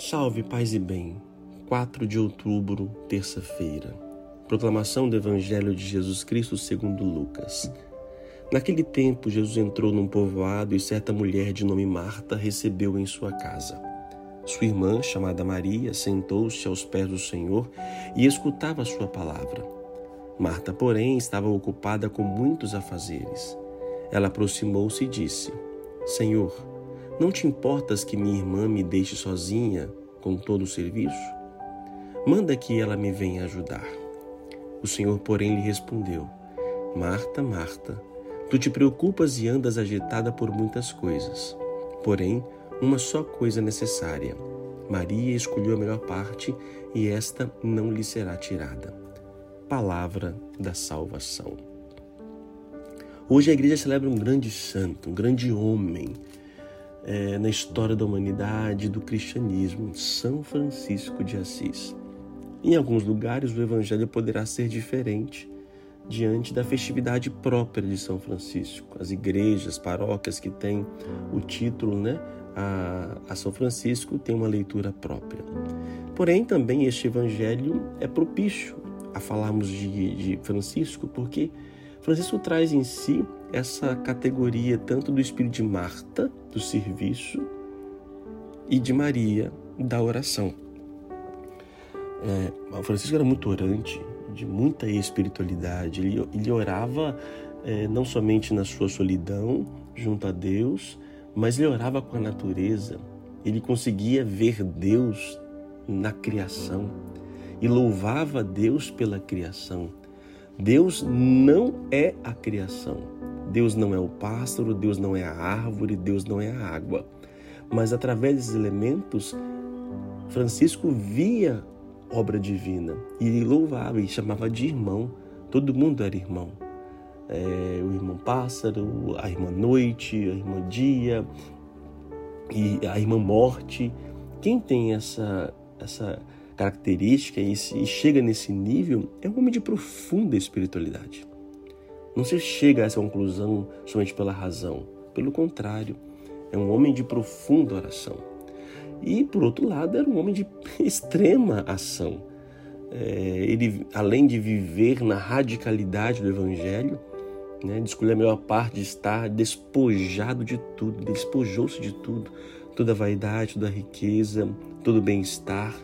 Salve, paz e bem. 4 de outubro, terça-feira. Proclamação do Evangelho de Jesus Cristo segundo Lucas. Naquele tempo, Jesus entrou num povoado e certa mulher de nome Marta recebeu em sua casa. Sua irmã, chamada Maria, sentou-se aos pés do Senhor e escutava a sua palavra. Marta, porém, estava ocupada com muitos afazeres. Ela aproximou-se e disse: Senhor, não te importas que minha irmã me deixe sozinha com todo o serviço? Manda que ela me venha ajudar. O Senhor, porém, lhe respondeu: Marta, Marta, tu te preocupas e andas agitada por muitas coisas. Porém, uma só coisa é necessária. Maria escolheu a melhor parte e esta não lhe será tirada. Palavra da salvação. Hoje a igreja celebra um grande santo, um grande homem, é, na história da humanidade do cristianismo, São Francisco de Assis. Em alguns lugares, o evangelho poderá ser diferente diante da festividade própria de São Francisco. As igrejas, paróquias que têm o título né, a, a São Francisco têm uma leitura própria. Porém, também este evangelho é propício a falarmos de, de Francisco, porque Francisco traz em si essa categoria tanto do espírito de Marta, do serviço, e de Maria, da oração. É, Francisco era muito orante, de muita espiritualidade. Ele, ele orava é, não somente na sua solidão, junto a Deus, mas ele orava com a natureza. Ele conseguia ver Deus na criação e louvava Deus pela criação. Deus não é a criação. Deus não é o pássaro, Deus não é a árvore, Deus não é a água. Mas através desses elementos, Francisco via obra divina e louvava e chamava de irmão. Todo mundo era irmão. É, o irmão pássaro, a irmã noite, a irmã dia e a irmã morte. Quem tem essa, essa característica e, se, chega nesse nível é um homem de profunda espiritualidade. Não se chega a essa conclusão somente pela razão. Pelo contrário, é um homem de profunda oração. E, por outro lado, era um homem de extrema ação. É, ele, além de viver na radicalidade do Evangelho, né, escolher a melhor parte de estar despojado de tudo, despojou-se de tudo, toda a vaidade, toda a riqueza, todo o bem-estar,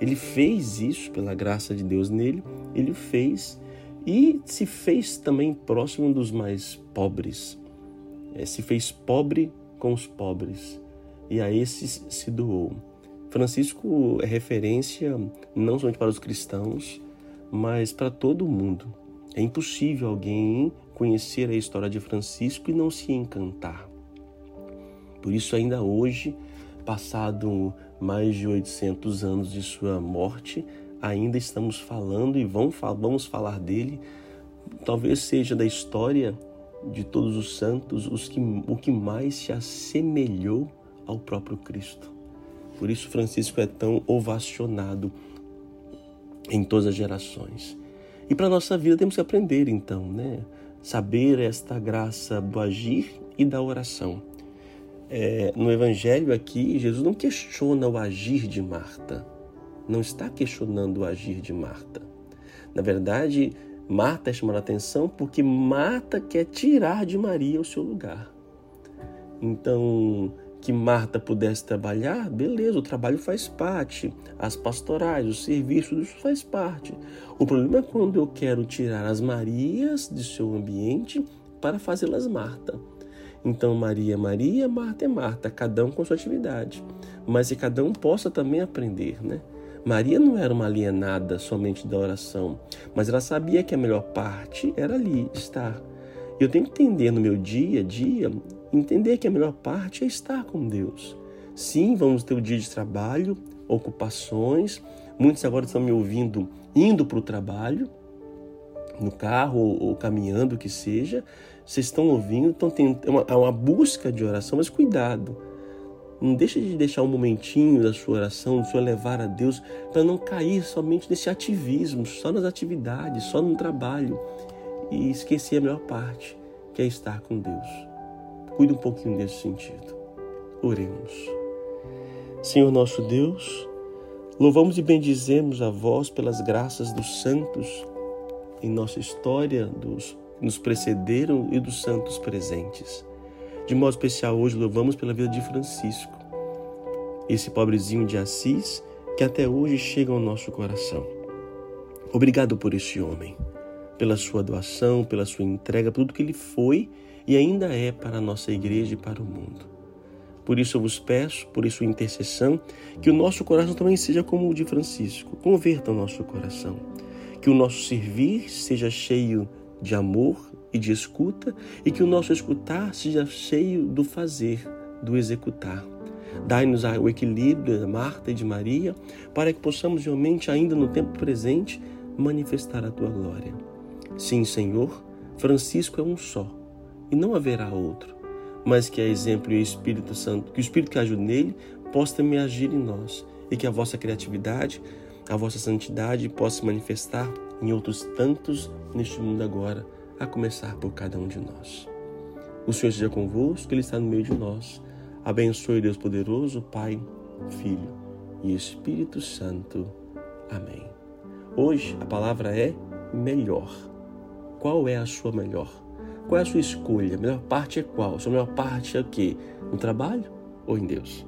ele fez isso pela graça de Deus nele, ele fez e se fez também próximo dos mais pobres. É, se fez pobre com os pobres e a esses se doou. Francisco é referência não somente para os cristãos, mas para todo o mundo. É impossível alguém conhecer a história de Francisco e não se encantar. Por isso, ainda hoje, passado mais de 800 anos de sua morte, ainda estamos falando e vamos falar dele. Talvez seja da história de todos os santos os que, o que mais se assemelhou ao próprio Cristo. Por isso, Francisco é tão ovacionado em todas as gerações. E para a nossa vida temos que aprender, então, né? Saber esta graça do agir e da oração é, no Evangelho aqui, Jesus não questiona o agir de Marta. Não está questionando o agir de Marta. Na verdade, Marta é chamando a atenção porque Marta quer tirar de Maria o seu lugar. Então, que Marta pudesse trabalhar, beleza, o trabalho faz parte, as pastorais, os serviços, isso faz parte. O problema é quando eu quero tirar as Marias de seu ambiente para fazê-las Marta. Então, Maria é Maria, Marta é Marta, cada um com sua atividade. Mas que cada um possa também aprender, né? Maria não era uma alienada somente da oração, mas ela sabia que a melhor parte era ali, estar. Eu tenho que entender no meu dia a dia, entender que a melhor parte é estar com Deus. Sim, vamos ter o dia de trabalho, ocupações. Muitos agora estão me ouvindo indo para o trabalho, no carro ou, ou caminhando, que seja, vocês estão ouvindo, estão tendo é uma, é uma busca de oração, mas cuidado. Não deixe de deixar um momentinho da sua oração, do seu levar a Deus, para não cair somente nesse ativismo, só nas atividades, só no trabalho e esquecer a melhor parte, que é estar com Deus. Cuide um pouquinho desse sentido. Oremos. Senhor nosso Deus, louvamos e bendizemos a vós pelas graças dos santos em nossa história, dos que nos precederam e dos santos presentes. De modo especial, hoje louvamos pela vida de Francisco, esse pobrezinho de Assis que até hoje chega ao nosso coração. Obrigado por esse homem, pela sua doação, pela sua entrega, por tudo que ele foi e ainda é para a nossa igreja e para o mundo. Por isso eu vos peço, por sua intercessão, que o nosso coração também seja como o de Francisco. Converta o nosso coração. Que o nosso servir seja cheio de amor e de escuta, e que o nosso escutar seja cheio do fazer, do executar. Dai-nos o equilíbrio de Marta e de Maria, para que possamos realmente, ainda no tempo presente, manifestar a tua glória. Sim, Senhor, Francisco é um só, e não haverá outro mas que a exemplo e o Espírito Santo, que o Espírito que ajude nele possa também agir em nós e que a vossa criatividade, a vossa santidade possa se manifestar em outros tantos neste mundo agora, a começar por cada um de nós. O Senhor seja convosco, Ele está no meio de nós. Abençoe Deus poderoso, Pai, Filho e Espírito Santo. Amém. Hoje a palavra é melhor. Qual é a sua melhor? Qual é a sua escolha? A melhor parte é qual? A sua melhor parte é o quê? No trabalho ou em Deus?